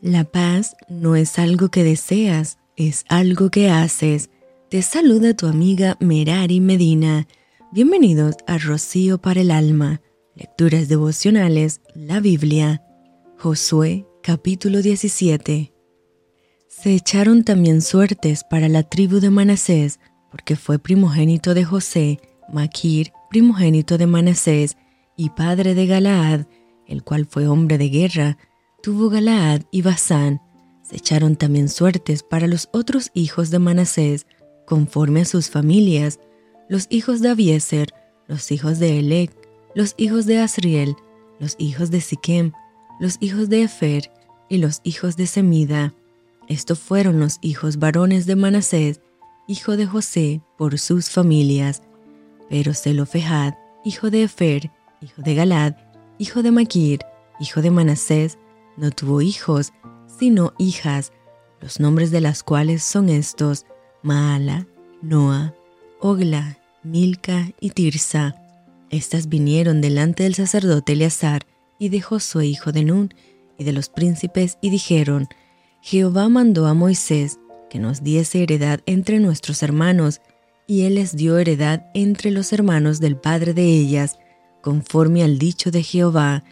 La paz no es algo que deseas, es algo que haces. Te saluda tu amiga Merari Medina. Bienvenidos a Rocío para el Alma. Lecturas devocionales, la Biblia. Josué capítulo 17. Se echaron también suertes para la tribu de Manasés, porque fue primogénito de José, Maquir, primogénito de Manasés, y padre de Galaad, el cual fue hombre de guerra, tuvo Galaad y Basán. Se echaron también suertes para los otros hijos de Manasés, conforme a sus familias, los hijos de Abieser, los hijos de Elec, los hijos de Asriel, los hijos de Siquem, los hijos de Efer y los hijos de Semida. Estos fueron los hijos varones de Manasés, hijo de José, por sus familias. Pero Zelofehad, hijo de Efer, hijo de Galad, hijo de Maquir, hijo de Manasés, no tuvo hijos, sino hijas, los nombres de las cuales son estos, Maala, Noa, Ogla, Milca y Tirsa. Estas vinieron delante del sacerdote Eleazar y de Josué hijo de Nun y de los príncipes y dijeron, Jehová mandó a Moisés que nos diese heredad entre nuestros hermanos, y él les dio heredad entre los hermanos del padre de ellas, conforme al dicho de Jehová,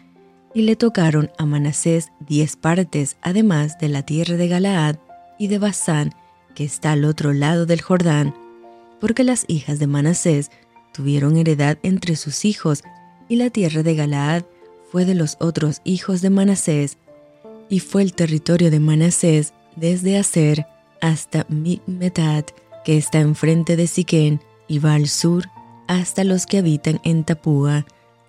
y le tocaron a Manasés diez partes, además de la tierra de Galaad y de Basán, que está al otro lado del Jordán, porque las hijas de Manasés tuvieron heredad entre sus hijos, y la tierra de Galaad fue de los otros hijos de Manasés, y fue el territorio de Manasés desde Aser hasta Migmetat, que está enfrente de Siquén, y va al sur hasta los que habitan en Tapúa,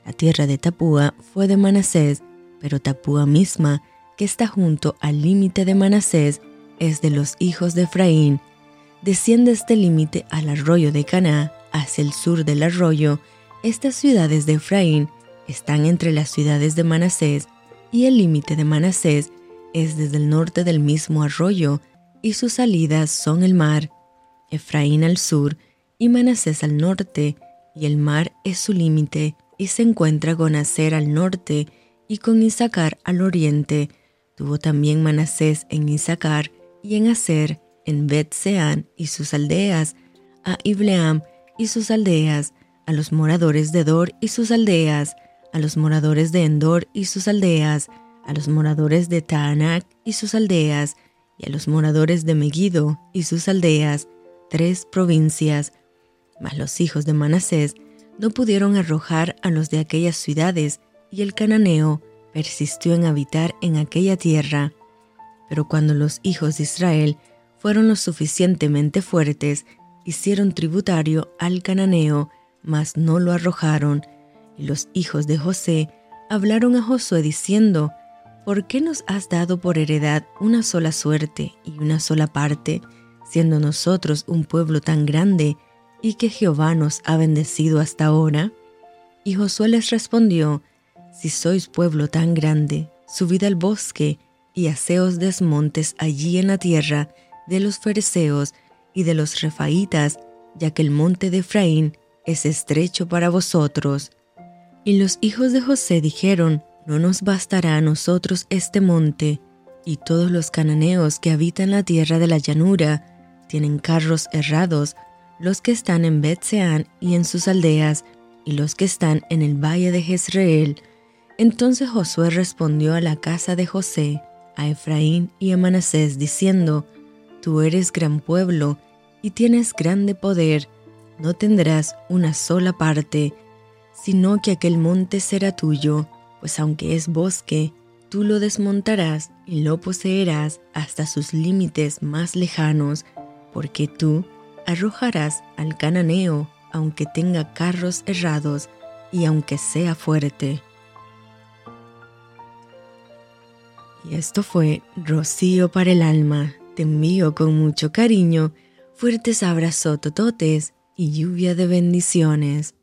la tierra de Tapúa fue de Manasés, pero Tapúa misma, que está junto al límite de Manasés, es de los hijos de Efraín. Desciende este límite al arroyo de Caná, hacia el sur del arroyo. Estas ciudades de Efraín están entre las ciudades de Manasés, y el límite de Manasés es desde el norte del mismo arroyo, y sus salidas son el mar. Efraín al sur y Manasés al norte, y el mar es su límite y se encuentra con Aser al norte y con Isaacar al oriente. Tuvo también Manasés en Isaacar y en Aser, en bet y sus aldeas, a Ibleam y sus aldeas, a los moradores de Dor y sus aldeas, a los moradores de Endor y sus aldeas, a los moradores de Taanac y sus aldeas, y a los moradores de Megiddo y sus aldeas, tres provincias. Mas los hijos de Manasés no pudieron arrojar a los de aquellas ciudades, y el cananeo persistió en habitar en aquella tierra. Pero cuando los hijos de Israel fueron lo suficientemente fuertes, hicieron tributario al cananeo, mas no lo arrojaron. Y los hijos de José hablaron a Josué diciendo, ¿Por qué nos has dado por heredad una sola suerte y una sola parte, siendo nosotros un pueblo tan grande y que Jehová nos ha bendecido hasta ahora? Y Josué les respondió, Si sois pueblo tan grande, subid al bosque y haceos desmontes allí en la tierra de los fereceos y de los refaitas, ya que el monte de Efraín es estrecho para vosotros. Y los hijos de José dijeron, No nos bastará a nosotros este monte, y todos los cananeos que habitan la tierra de la llanura tienen carros errados los que están en Betseán y en sus aldeas, y los que están en el valle de Jezreel. Entonces Josué respondió a la casa de José, a Efraín y a Manasés, diciendo, Tú eres gran pueblo y tienes grande poder, no tendrás una sola parte, sino que aquel monte será tuyo, pues aunque es bosque, tú lo desmontarás y lo poseerás hasta sus límites más lejanos, porque tú arrojarás al cananeo, aunque tenga carros errados y aunque sea fuerte. Y esto fue Rocío para el alma. Te envío con mucho cariño, fuertes abrazos tototes y lluvia de bendiciones.